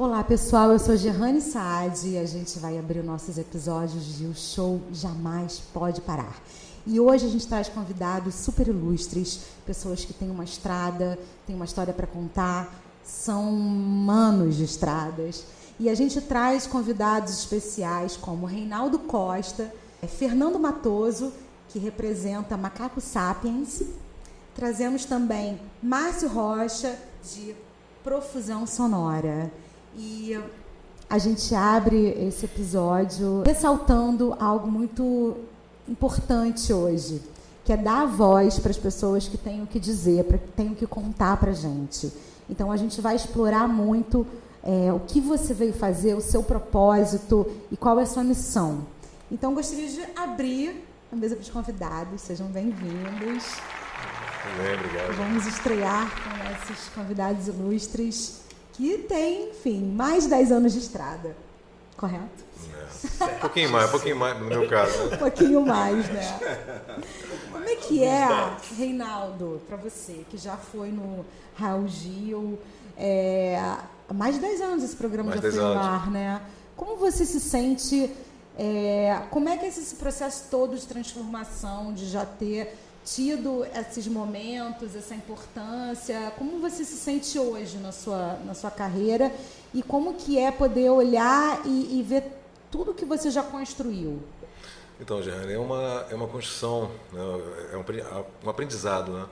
Olá pessoal, eu sou Gerrane Saad e a gente vai abrir nossos episódios de O Show Jamais Pode Parar. E hoje a gente traz convidados super ilustres, pessoas que têm uma estrada, têm uma história para contar, são manos de estradas. E a gente traz convidados especiais como Reinaldo Costa, é, Fernando Matoso, que representa Macaco Sapiens. Trazemos também Márcio Rocha, de Profusão Sonora. E a gente abre esse episódio ressaltando algo muito importante hoje, que é dar voz para as pessoas que têm o que dizer, para que têm o que contar para a gente. Então a gente vai explorar muito é, o que você veio fazer, o seu propósito e qual é a sua missão. Então gostaria de abrir a mesa para os convidados, sejam bem-vindos. Bem, obrigado. Vamos estrear com esses convidados ilustres que têm, enfim, mais de 10 anos de estrada. Correto? É. Um pouquinho mais, um pouquinho mais no meu caso. Né? Um pouquinho mais, né? Como é que é, Reinaldo, para você, que já foi no Raul Gil, é, há mais de 10 anos esse programa mais já foi no ar, né? Como você se sente, é, como é que é esse processo todo de transformação, de já ter tido esses momentos, essa importância, como você se sente hoje na sua, na sua carreira e como que é poder olhar e, e ver tudo que você já construiu? Então, Gerane, é uma, é uma construção, né? é um, um aprendizado, né?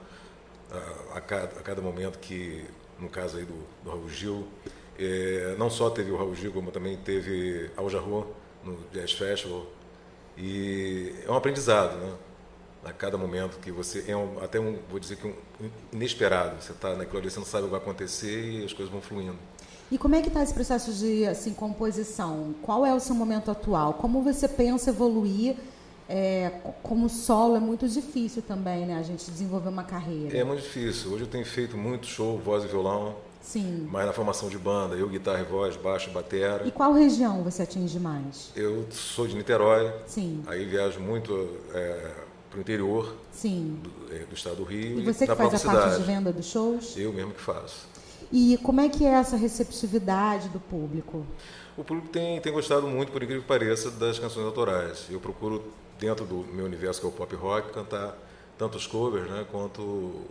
A, a, cada, a, cada, momento que, no caso aí do, do Raul Gil, é, não só teve o Raul Gil, como também teve Al Jarreau no Jazz Festival, e é um aprendizado, né? A cada momento que você é um, até um, vou dizer que um inesperado, você está naquilo ali, você não sabe o que vai acontecer e as coisas vão fluindo. E como é que está esse processo de assim, composição? Qual é o seu momento atual? Como você pensa evoluir? É, como solo é muito difícil também, né? A gente desenvolver uma carreira. É muito difícil. Hoje eu tenho feito muito show, voz e violão. Sim. Mas na formação de banda, eu guitarra e voz, baixo, batera. E qual região você atinge mais? Eu sou de Niterói. Sim. Aí viajo muito é, para o interior. Do, é, do, estado do Rio. E você que faz a parte de venda dos shows? Eu mesmo que faço. E como é que é essa receptividade do público? O público tem, tem gostado muito, por incrível que pareça, das canções autorais. Eu procuro, dentro do meu universo, que é o pop rock, cantar tanto os covers né, quanto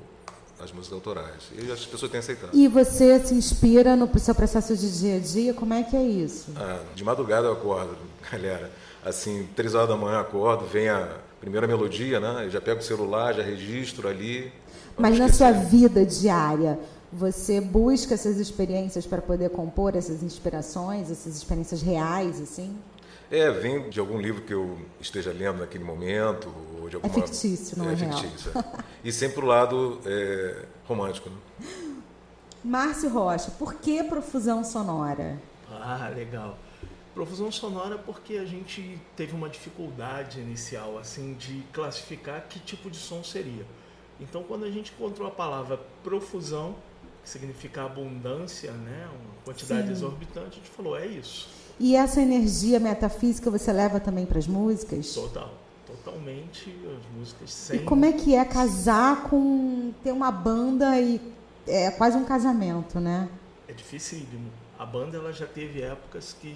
as músicas autorais. E as pessoas têm aceitado. E você se inspira no seu processo de dia a dia? Como é que é isso? Ah, de madrugada eu acordo, galera. Assim, três horas da manhã eu acordo, vem a primeira melodia, né? Eu já pego o celular, já registro ali. Mas na sua vida diária, você busca essas experiências para poder compor essas inspirações, essas experiências reais, assim? É, vem de algum livro que eu esteja lendo naquele momento. Ou de alguma... É fictício, não é, é real. fictício. É. e sempre pro lado é, romântico. Né? Márcio Rocha, por que profusão sonora? Ah, legal. Profusão sonora porque a gente teve uma dificuldade inicial assim de classificar que tipo de som seria. Então, quando a gente encontrou a palavra profusão, que significa abundância, né, uma quantidade Sim. exorbitante, a gente falou é isso. E essa energia metafísica você leva também para as músicas? Total, totalmente as músicas sem. E como é que é casar com ter uma banda e é quase um casamento, né? É dificílimo. A banda ela já teve épocas que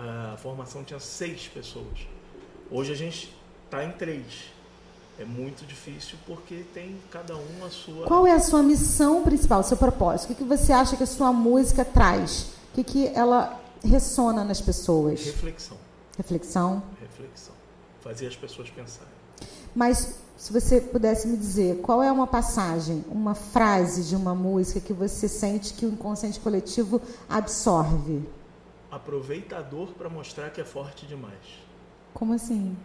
a formação tinha seis pessoas. Hoje a gente está em três. É muito difícil porque tem cada um a sua. Qual é a sua missão principal, o seu propósito? O que, que você acha que a sua música traz? O que, que ela ressona nas pessoas? Reflexão. Reflexão. Reflexão. Fazer as pessoas pensarem. Mas se você pudesse me dizer, qual é uma passagem, uma frase de uma música que você sente que o inconsciente coletivo absorve? Aproveitador para mostrar que é forte demais. Como assim?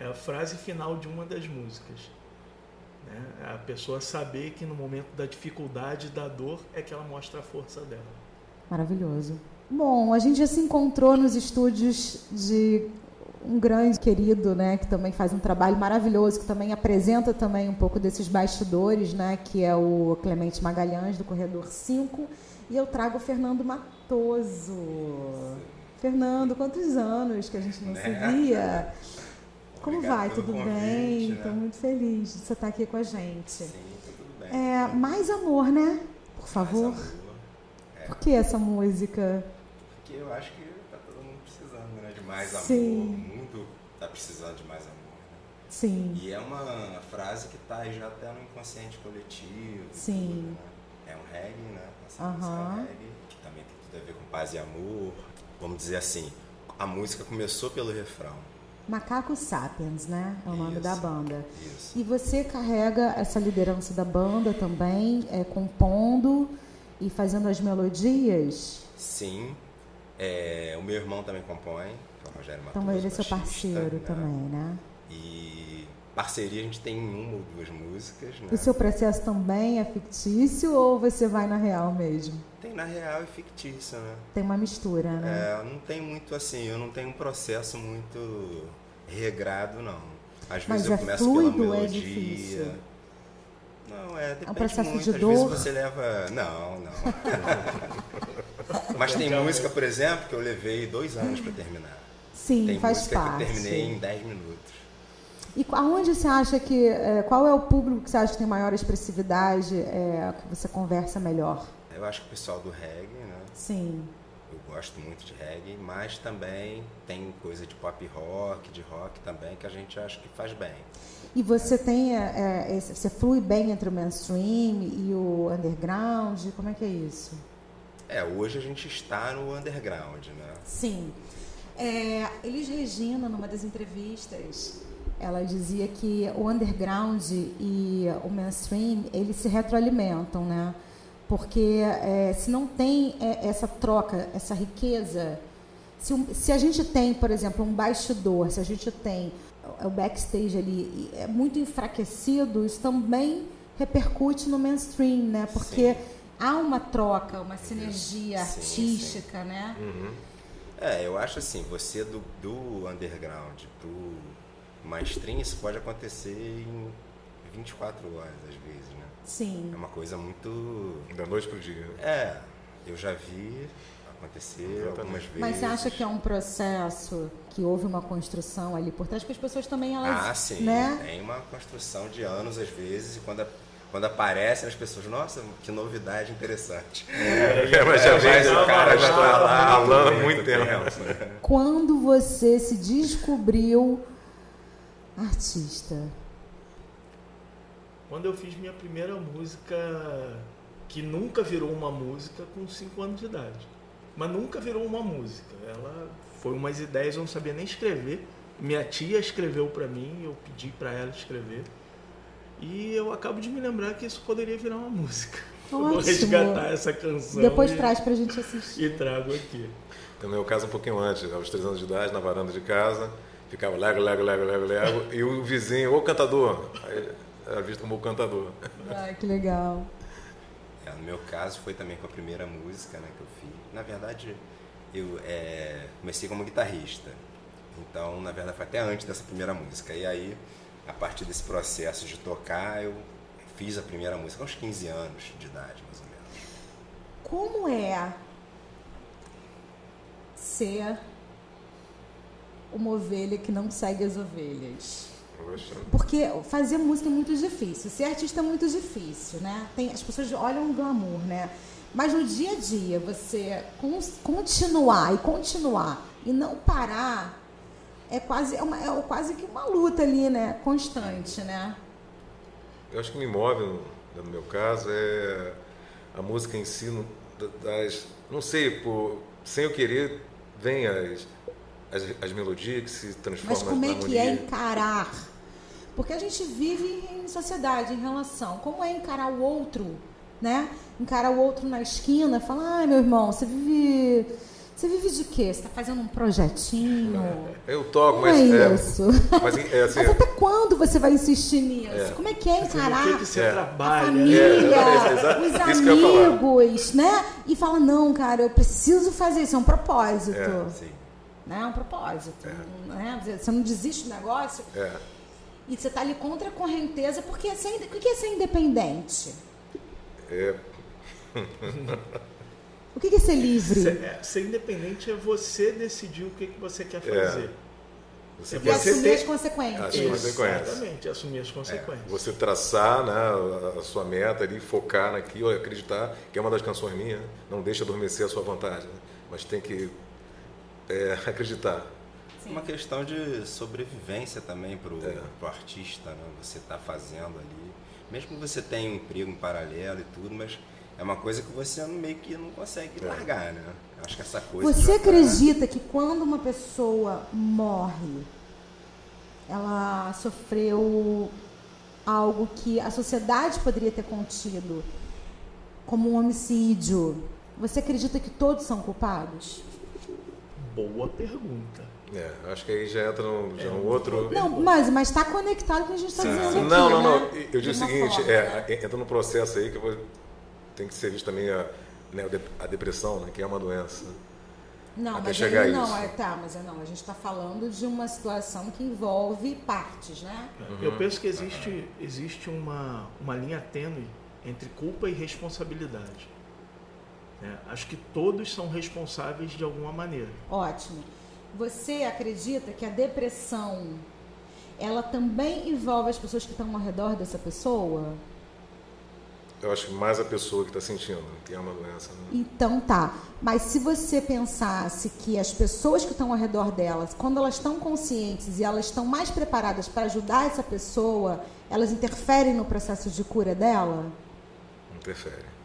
É a frase final de uma das músicas. Né? É a pessoa saber que no momento da dificuldade, da dor, é que ela mostra a força dela. Maravilhoso. Bom, a gente já se encontrou nos estúdios de um grande querido, né, que também faz um trabalho maravilhoso, que também apresenta também um pouco desses bastidores, né, que é o Clemente Magalhães do Corredor 5, e eu trago o Fernando Matoso. Fernando, quantos anos que a gente não se via? Como Obrigado vai? Tudo convite, bem? né? Estou muito feliz de você estar aqui com a gente. Sim, tudo bem. É, mais amor, né? Por favor. Amor. Por que essa música? porque eu acho que tá todo mundo precisando né, de mais Sim. amor. O mundo tá precisando de mais amor. Né? Sim. E é uma frase que tá já até no inconsciente coletivo. Sim. Tudo, né? É um reggae, né? Essa Aham. música é um reggae, que também tem tudo a ver com paz e amor. Vamos dizer assim, a música começou pelo refrão. Macaco Sapiens, né? É o nome Isso. da banda. Isso. E você carrega essa liderança da banda também, é, compondo e fazendo as melodias? Sim. É, o meu irmão também compõe, que é o Rogério Matoso. Então ele é seu parceiro né? também, né? E parceria a gente tem uma ou duas músicas, né? O seu processo também é fictício ou você vai na real mesmo? Tem na real e fictícia, né? Tem uma mistura, né? É, não tem muito assim, eu não tenho um processo muito regrado, não. Às Mas vezes eu é começo fluido pela é melodia. difícil? Não, é, depende processo muito. de Às vezes dor? você leva. Não, não. Mas tem música, por exemplo, que eu levei dois anos para terminar. Sim, Tem faz música parte. que eu terminei em 10 minutos. E aonde você acha que. é, qual é o público que você acha que tem maior expressividade, é, que você conversa melhor? Eu acho que o pessoal do reggae, né? Sim. Eu gosto muito de reggae, mas também tem coisa de pop rock, de rock também, que a gente acha que faz bem. E você tem. é, é, você flui bem entre o mainstream e o underground? Como é que é isso? É, hoje a gente está no underground, né? Sim. É, Elis Regina, numa das entrevistas, ela dizia que o underground e o mainstream, eles se retroalimentam, né? Porque é, se não tem é, essa troca, essa riqueza, se, um- se a gente tem, por exemplo, um bastidor, se a gente tem o backstage ali é muito enfraquecido, isso também repercute no mainstream, né? Porque Sim. há uma troca, uma sinergia Sim, artística, né? Uhum. É, eu acho assim, você do, do underground pro mainstream, isso pode acontecer em 24 horas, às vezes, né? Sim. É uma coisa muito... Da noite pro dia. É, eu já vi acontecer Exatamente. algumas vezes. Mas você acha que é um processo que houve uma construção ali por trás? Porque as pessoas também, elas. Ah, sim. Né? Tem uma construção de anos, às vezes, e quando, a- quando aparecem as pessoas, nossa, que novidade interessante. É, mas já É, vem, o cara já tá lá falando há muito tempo. né? Quando você se descobriu artista? Quando eu fiz minha primeira música, que nunca virou uma música, com 5 anos de idade. Mas nunca virou uma música. Ela foi umas ideias, eu não sabia nem escrever. Minha tia escreveu para mim, eu pedi para ela escrever. E eu acabo de me lembrar que isso poderia virar uma música. Eu vou Ótimo. resgatar essa canção Depois e, traz pra gente assistir. e trago aqui. No meu caso, um pouquinho antes, aos três anos de idade, na varanda de casa, ficava lego, lego, lego, lego, lego, e o vizinho, ô cantador, aí era visto como o cantador. Ai, que legal. É, no meu caso, foi também com a primeira música né, que eu fiz. Na verdade, eu é, comecei como guitarrista. Então, na verdade, foi até antes dessa primeira música. E aí, a partir desse processo de tocar, eu fiz a primeira música aos 15 anos de idade, mais ou menos. Como é ser uma ovelha que não segue as ovelhas? Porque fazer música é muito difícil, ser artista é muito difícil, né? Tem, as pessoas olham o glamour, né? Mas no dia a dia, você con- continuar e continuar e não parar é quase, é, uma- é quase que uma luta ali, né? Constante, né? eu acho que me move, no, no meu caso, é a música em si, das, não sei, por, sem eu querer, vem as, as, as melodias que se transformam Mas como é que é encarar? Porque a gente vive em sociedade, em relação. Como é encarar o outro, né? Encarar o outro na esquina, falar, ai meu irmão, você vive. Você vive de quê? Você está fazendo um projetinho? Eu toco, mas é é, isso. mas é assim, Mas até quando você vai insistir nisso? É. Como é que é encarar que, que você É. a trabalha? família, É, os amigos, né? E fala, não, cara, eu preciso fazer isso, é um propósito. É. Sim. Né? É um propósito. Né? Você não desiste do negócio é, e você está ali contra a correnteza, porque é ser, o que é ser independente? é, O que é ser livre? Ser, é, ser independente é você decidir o que, que você quer fazer. você, É E você assumir ter- as consequências. Assumir as consequências. Exatamente, assumir as consequências. você traçar né, a- a sua meta ali, focar naquilo, acreditar, que é uma das canções minhas, não deixa adormecer a sua vontade. né? mas tem que é, acreditar. Sim. Uma questão de sobrevivência também para o é. artista, né? Você está fazendo ali. Mesmo que você tenha um emprego em paralelo e tudo, mas é uma coisa que você meio que não consegue é. largar, né? Acho que essa coisa. Você acredita que quando uma pessoa morre, ela sofreu algo que a sociedade poderia ter contido, como um homicídio, você acredita que todos são culpados? Boa pergunta. É, acho que aí já entra um, já é um outro. Não, mas mas está conectado com o que a gente está dizendo aqui. Não, não, não. Né? Eu digo o seguinte, é, entra num processo aí que vou, tem que ser visto também a, né, a depressão, né, que é uma doença. Não, Até mas chegar aí, não, é, tá, mas é, não, a gente está falando de uma situação que envolve partes, né? Uhum. Eu penso que existe, existe uma, uma linha tênue entre culpa e responsabilidade. É, acho que todos são responsáveis de alguma maneira. Ótimo. Você acredita que a depressão ela também envolve as pessoas que estão ao redor dessa pessoa? Eu acho que mais a pessoa que está sentindo, que é uma doença. Né? Então tá. Mas se você pensasse que as pessoas que estão ao redor delas, quando elas estão conscientes e elas estão mais preparadas para ajudar essa pessoa, elas interferem no processo de cura dela? Interfere.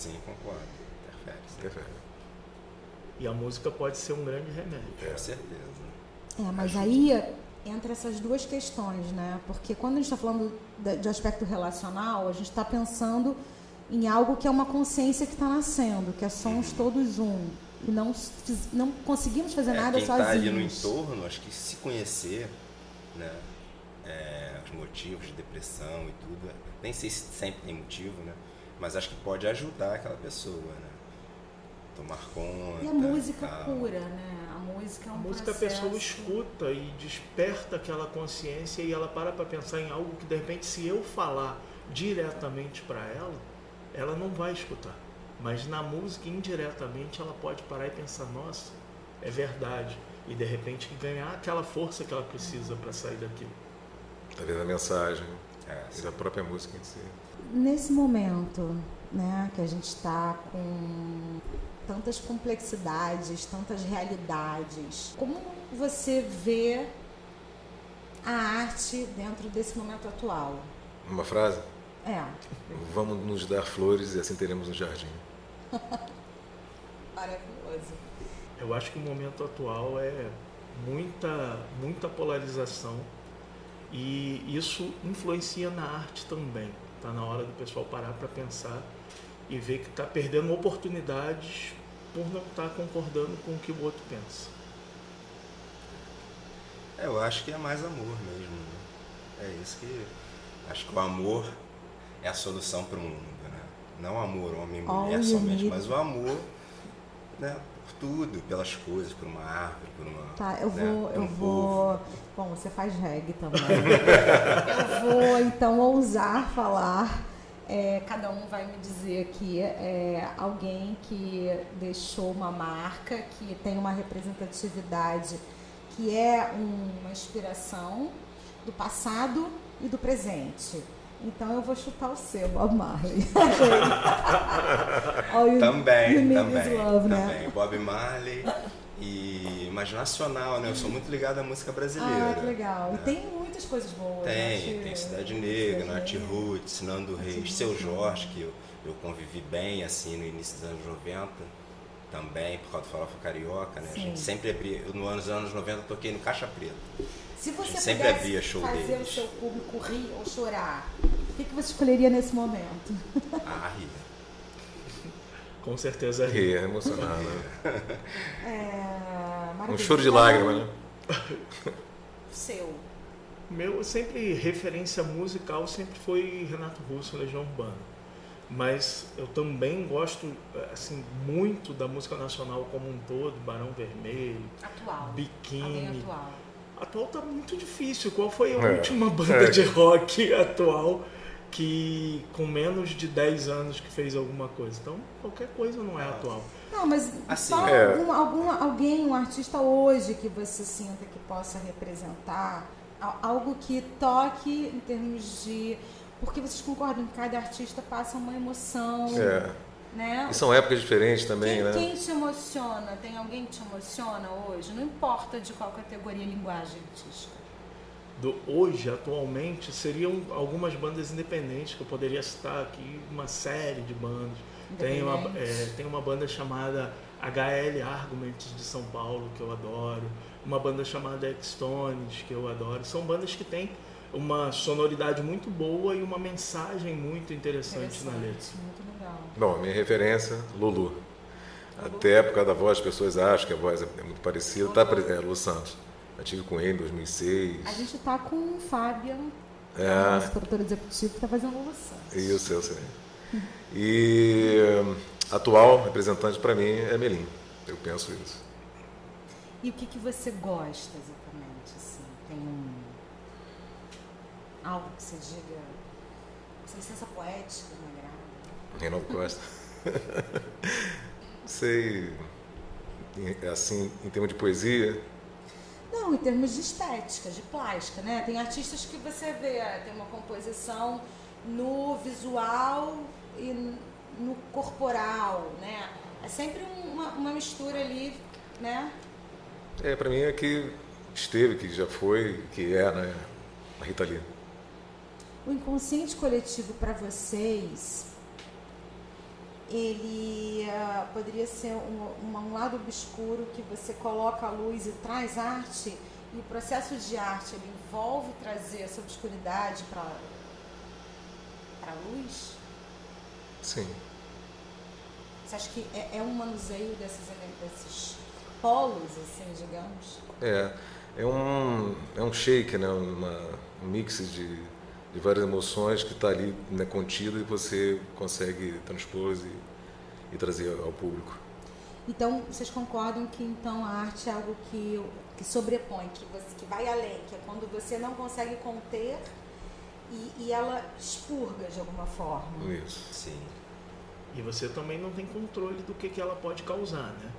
Sim, concordo. Interfere. Interfere. E a música pode ser um grande remédio. É. Com certeza. É, mas aí entra essas duas questões, né? Porque quando a gente está falando de, aspecto relacional, a gente está pensando em algo que é uma consciência que está nascendo, que é somos todos um. E não, não conseguimos fazer é, nada quem sozinhos. Está ali no entorno, acho que se conhecer, né? É, os motivos de depressão e tudo, nem sei se sempre tem motivo, né? Mas acho que pode ajudar aquela pessoa, né? Tomar conta. E a música tal. cura, né? A música é um A música processo... a pessoa escuta e desperta aquela consciência e ela para para pensar em algo que de repente se eu falar diretamente para ela, ela não vai escutar. Mas na música, indiretamente, ela pode parar e pensar, nossa, é verdade. E de repente ganhar aquela força que ela precisa para sair daquilo. Talvez a mensagem, é, e da própria música em si. Nesse momento, né, que a gente está com tantas complexidades, tantas realidades, como você vê a arte dentro desse momento atual? Uma frase? É. Vamos nos dar flores e assim teremos um jardim. Maravilhoso. Eu acho que o momento atual é muita, muita polarização e isso influencia na arte também. Está na hora do pessoal parar para pensar e ver que está perdendo oportunidades por não estar tá concordando com o que o outro pensa. É, eu acho que é mais amor mesmo. Né? É isso que. Acho que o amor é a solução para o mundo. Né? Não amor homem e mulher somente, mas o amor né, por tudo, pelas coisas, por uma árvore, por uma. Tá, eu né, vou. um eu vou. Bom, você faz reggae também. eu vou então ousar falar. É, cada um vai me dizer aqui é, alguém que deixou uma marca, que tem uma representatividade, que é uma inspiração do passado e do presente. Então eu vou chutar o seu, Bob Marley. também, you também, love, né? também. Bob Marley e mas nacional, né? Eu sou muito ligado à música brasileira. Ah, que legal. Né? E tem muitas coisas boas. Tem, né? tem Cidade Negra, Nath Roots, Nando Reis, Seu Jorge, que eu, eu convivi bem assim no início dos anos 90 também, por causa do Farofa Carioca, né? Sim. A gente sempre abria, no anos anos 90 eu toquei no Caixa Preta. Se você sempre abria show fazer deles. o seu público rir ou chorar, o que, que você escolheria nesse momento? Ah, rir. Com certeza rir. é emocionado. É, um choro de lágrima, né? Seu. Meu, sempre referência musical sempre foi Renato Russo, Legião Urbana. Mas eu também gosto assim muito da música nacional como um todo, Barão Vermelho, atual. Biquíni. atual. Atual tá muito difícil. Qual foi a é. última banda é. de rock atual que com menos de 10 anos que fez alguma coisa? Então, qualquer coisa não é atual. Não, mas assim, só é. algum, algum, alguém, um artista hoje que você sinta que possa representar algo que toque em termos de porque vocês concordam que cada artista passa uma emoção. É. né? E são épocas diferentes também, quem, né? Quem te emociona? Tem alguém que te emociona hoje? Não importa de qual categoria linguagem artística. Do hoje, atualmente, seriam algumas bandas independentes que eu poderia citar aqui, uma série de bandas. Tem uma, é, tem uma banda chamada HL Arguments de São Paulo, que eu adoro. Uma banda chamada X-Tones, que eu adoro. São bandas que têm uma sonoridade muito boa e uma mensagem muito interessante, interessante na letra. Muito legal. Bom, a minha referência, Lulu. Até por causa da voz, as pessoas acham que a voz é muito parecida. Tá, é, Lulu Santos. Eu tive com ele em 2006. A gente está com o Fábio, é. nosso produtor executivo, que está fazendo Lulu Santos. Isso, eu sei. E atual representante para mim é Melim. Eu penso isso. E o que, que você gosta exatamente? Assim? Tem um... algo que você diga. Essa licença poética me agrada? Reinaldo Costa. Sei. Assim, em termos de poesia. Não, em termos de estética, de plástica, né? Tem artistas que você vê, tem uma composição no visual e no corporal, né? É sempre uma, uma mistura ali, né? É, para mim é que esteve, que já foi, que é, né? A Rita Lee. O inconsciente coletivo para vocês, ele uh, poderia ser um, um, lado obscuro que você coloca a luz e traz arte, e o processo de arte ele envolve trazer essa obscuridade para a luz? Sim. Você acha que é, é um manuseio desses, desses polos, assim, digamos? É, é um, é um shake, né? Uma, um mix de, de várias emoções que está ali né, contido e você consegue transpor e, e trazer ao público. Então, vocês concordam que então a arte é algo que, que sobrepõe, que, você, que vai além, que é quando você não consegue conter e, e ela expurga de alguma forma? Isso. Sim. E você também não tem controle do que, que ela pode causar, né?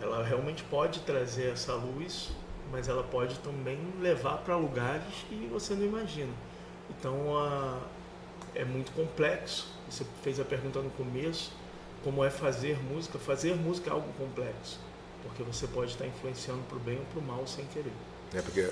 Ela realmente pode trazer essa luz, mas ela pode também levar para lugares que você não imagina. Então a, é muito complexo. Você fez a pergunta no começo, como é fazer música? Fazer música é algo complexo, porque você pode estar influenciando para o bem ou para o mal sem querer. É porque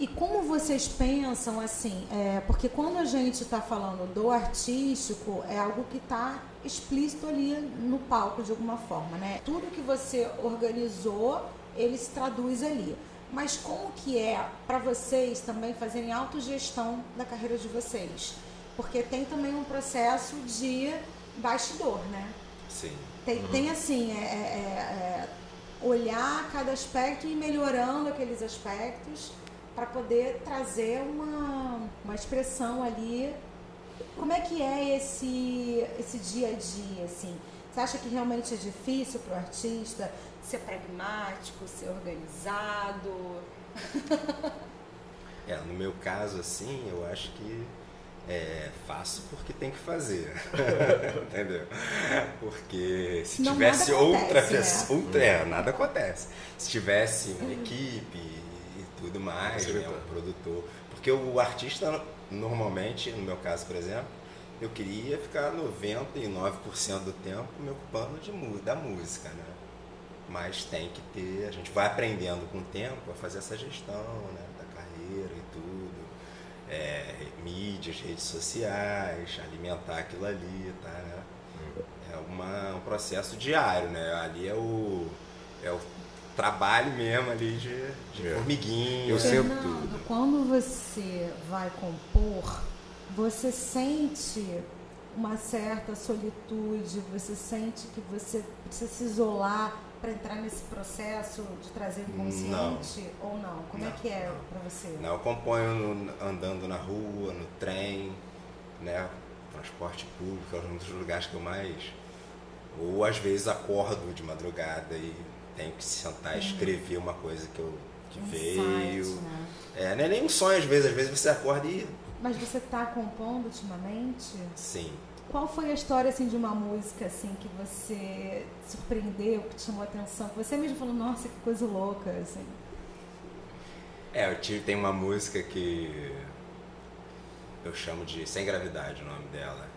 e como vocês pensam assim? É, porque quando a gente está falando do artístico, é algo que está explícito ali no palco de alguma forma, né? Tudo que você organizou, ele se traduz ali. Mas como que é para vocês também fazerem autogestão da carreira de vocês? Porque tem também um processo de bastidor, né? Sim. Tem, uhum. tem assim, é, é, é, olhar cada aspecto e ir melhorando aqueles aspectos para poder trazer uma, uma expressão ali. Como é que é esse, esse dia a dia, assim? Você acha que realmente é difícil para o artista ser pragmático, ser organizado? é, no meu caso, assim, eu acho que é, faço porque tem que fazer. Entendeu? Porque se Não, tivesse outra acontece, pessoa. Né? Outra, é, nada acontece. Se tivesse uma equipe, tudo mais, né, um produtor. Porque o artista, normalmente, no meu caso, por exemplo, eu queria ficar 99% do tempo me ocupando de, da música, né? Mas tem que ter, a gente vai aprendendo com o tempo a fazer essa gestão né, da carreira e tudo. É, mídias, redes sociais, alimentar aquilo ali, tá? É uma, um processo diário, né? Ali é o, é o trabalho mesmo ali de, de é. formiguinha. Eu Fernando, tudo. quando você vai compor, você sente uma certa solitude, você sente que você precisa se isolar para entrar nesse processo de trazer o consciente ou não? Como é não, é que é para você? Não, eu componho no, andando na rua, no trem, né, transporte público, é um dos lugares que eu mais ou às vezes acordo de madrugada e tenho que sentar e escrever uma coisa que, eu, que um veio. Site, né? É, não é nem um sonho às vezes, às vezes você acorda e. Mas você está compondo ultimamente? Sim. Qual foi a história assim de uma música assim que você surpreendeu, que te chamou a atenção, que você mesmo falou, nossa, que coisa louca, assim? É, eu tive, tem uma música que eu chamo de Sem Gravidade, o nome dela,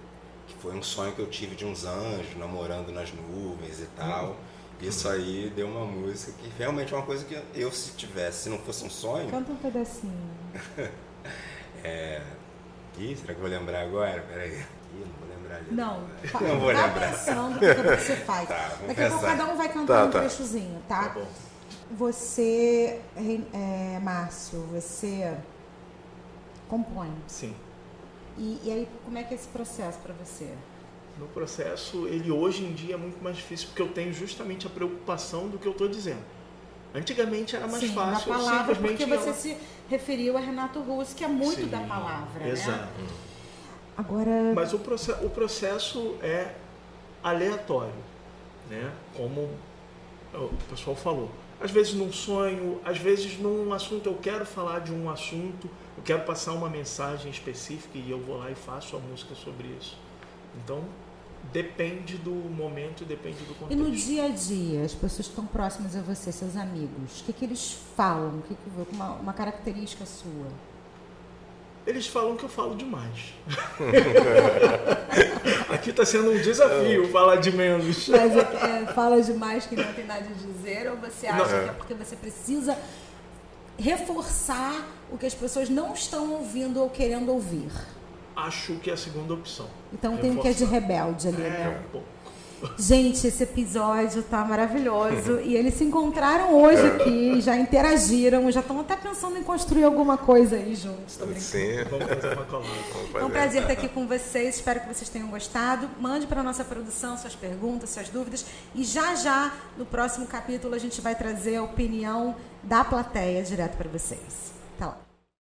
que foi um sonho que eu tive de uns anjos namorando nas nuvens e tal. Isso aí deu uma música que realmente é uma coisa que eu, se tivesse, se não fosse um sonho. Canta um pedacinho. é. Ih, será que eu vou lembrar agora? Peraí. Ih, não vou lembrar. Não, não vou tá lembrar. pensando o que você faz. Tá, Daqui a pouco cada um vai cantar Tá, um tá. trechozinho, tá? Tá bom. Você, é, Márcio, você compõe. Sim. E, e aí, como é que é esse processo para você? No processo, ele hoje em dia é muito mais difícil porque eu tenho justamente a preocupação do que eu estou dizendo. Antigamente era mais Sim, fácil, na palavra, simplesmente porque você lá- se referiu a Renato Russo, que é muito Sim, da palavra, Exato. né? Agora, Mas o processo, o processo é aleatório, né? Como o pessoal falou. Às vezes num sonho, às vezes num assunto eu quero falar de um assunto, eu quero passar uma mensagem específica e eu vou lá e faço a música sobre isso. Então depende do momento e depende do e contexto. no dia a dia, as pessoas que estão próximas a você, seus amigos, o que, que eles falam? O que que, uma, uma característica sua? Eles falam que eu falo demais. Aqui está sendo um desafio falar de menos. Mas é, fala demais que não tem nada a dizer ou você acha Não. que é porque você precisa reforçar o que as pessoas não estão ouvindo ou querendo ouvir? Acho que é a segunda opção. Então tem o que é de Reforçar. rebelde ali, É, né? um pouco. Gente, esse episódio tá maravilhoso. E eles se encontraram hoje aqui, já interagiram, já estão até pensando em construir alguma coisa aí juntos. Brincando. Sim, Vamos fazer uma colada. É um prazer estar aqui com vocês. Espero que vocês tenham gostado. Mande para a nossa produção suas perguntas, suas dúvidas. E já já, no próximo capítulo, a gente vai trazer a opinião da plateia direto para vocês. Tá lá.